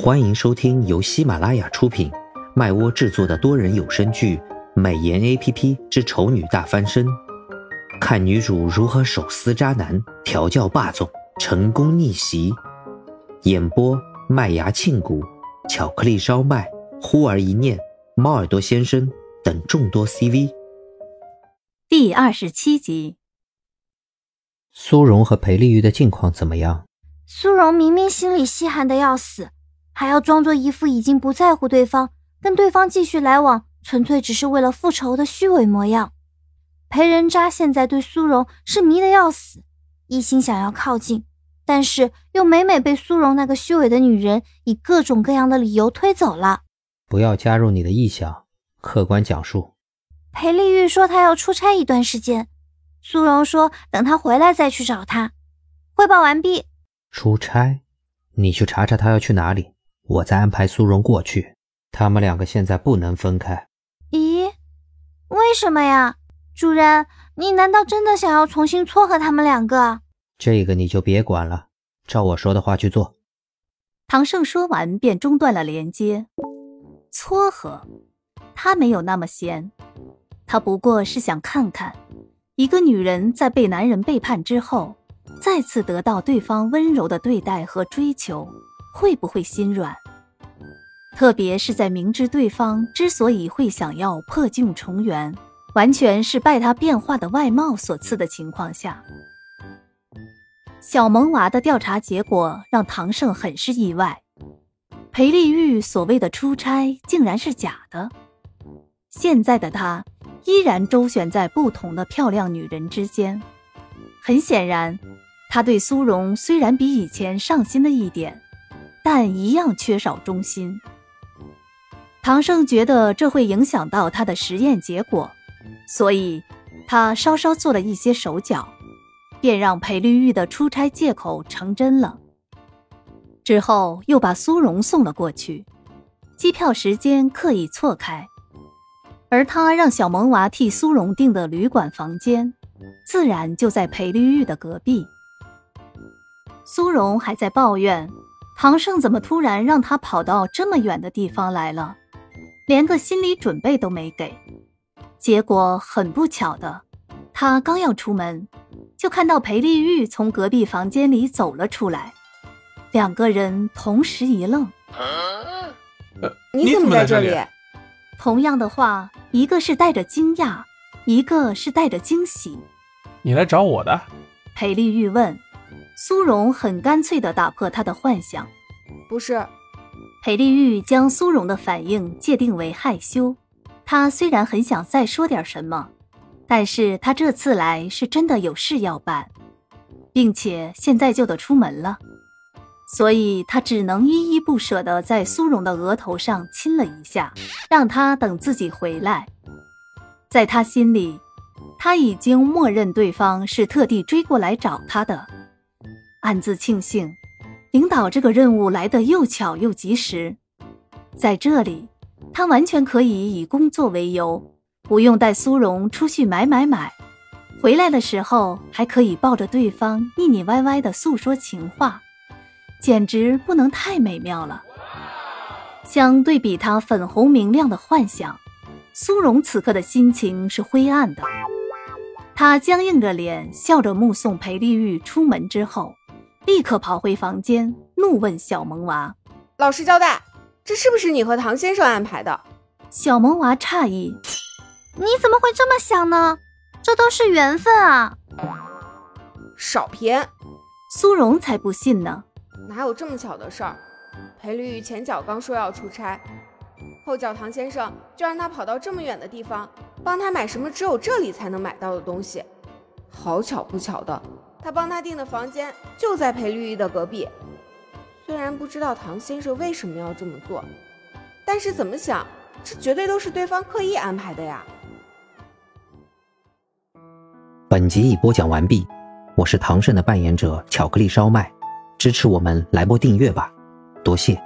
欢迎收听由喜马拉雅出品、麦窝制作的多人有声剧《美颜 A P P 之丑女大翻身》，看女主如何手撕渣男、调教霸总、成功逆袭。演播：麦芽庆谷、巧克力烧麦、忽而一念、猫耳朵先生等众多 C V。第二十七集，苏荣和裴丽玉的近况怎么样？苏荣明明心里稀罕的要死。还要装作一副已经不在乎对方，跟对方继续来往，纯粹只是为了复仇的虚伪模样。裴仁渣现在对苏荣是迷得要死，一心想要靠近，但是又每每被苏荣那个虚伪的女人以各种各样的理由推走了。不要加入你的臆想，客观讲述。裴丽玉说她要出差一段时间，苏荣说等她回来再去找她。汇报完毕。出差？你去查查他要去哪里。我再安排苏荣过去，他们两个现在不能分开。咦，为什么呀，主人？你难道真的想要重新撮合他们两个？这个你就别管了，照我说的话去做。唐盛说完便中断了连接。撮合？他没有那么闲，他不过是想看看，一个女人在被男人背叛之后，再次得到对方温柔的对待和追求。会不会心软？特别是在明知对方之所以会想要破镜重圆，完全是拜他变化的外貌所赐的情况下。小萌娃的调查结果让唐胜很是意外，裴丽玉所谓的出差竟然是假的。现在的他依然周旋在不同的漂亮女人之间，很显然，他对苏荣虽然比以前上心了一点。但一样缺少忠心。唐盛觉得这会影响到他的实验结果，所以他稍稍做了一些手脚，便让裴绿玉的出差借口成真了。之后又把苏荣送了过去，机票时间刻意错开，而他让小萌娃替苏荣订的旅馆房间，自然就在裴绿玉的隔壁。苏荣还在抱怨。唐胜怎么突然让他跑到这么远的地方来了？连个心理准备都没给。结果很不巧的，他刚要出门，就看到裴丽玉从隔壁房间里走了出来。两个人同时一愣：“你怎么在这里？”同样的话，一个是带着惊讶，一个是带着惊喜。你来找我的？裴丽玉问。苏荣很干脆地打破他的幻想，不是。裴丽玉将苏荣的反应界定为害羞。他虽然很想再说点什么，但是他这次来是真的有事要办，并且现在就得出门了，所以他只能依依不舍地在苏荣的额头上亲了一下，让他等自己回来。在他心里，他已经默认对方是特地追过来找他的。暗自庆幸，领导这个任务来得又巧又及时。在这里，他完全可以以工作为由，不用带苏荣出去买买买，回来的时候还可以抱着对方腻腻歪歪的诉说情话，简直不能太美妙了。相对比他粉红明亮的幻想，苏荣此刻的心情是灰暗的。他僵硬着脸，笑着目送裴丽玉出门之后。立刻跑回房间，怒问小萌娃：“老实交代，这是不是你和唐先生安排的？”小萌娃诧异：“你怎么会这么想呢？这都是缘分啊！”少骗！苏荣才不信呢，哪有这么巧的事儿？裴绿玉前脚刚说要出差，后脚唐先生就让他跑到这么远的地方，帮他买什么只有这里才能买到的东西。好巧不巧的。他帮他订的房间就在裴绿玉的隔壁。虽然不知道唐先生为什么要这么做，但是怎么想，这绝对都是对方刻意安排的呀。本集已播讲完毕，我是唐胜的扮演者巧克力烧麦，支持我们来波订阅吧，多谢。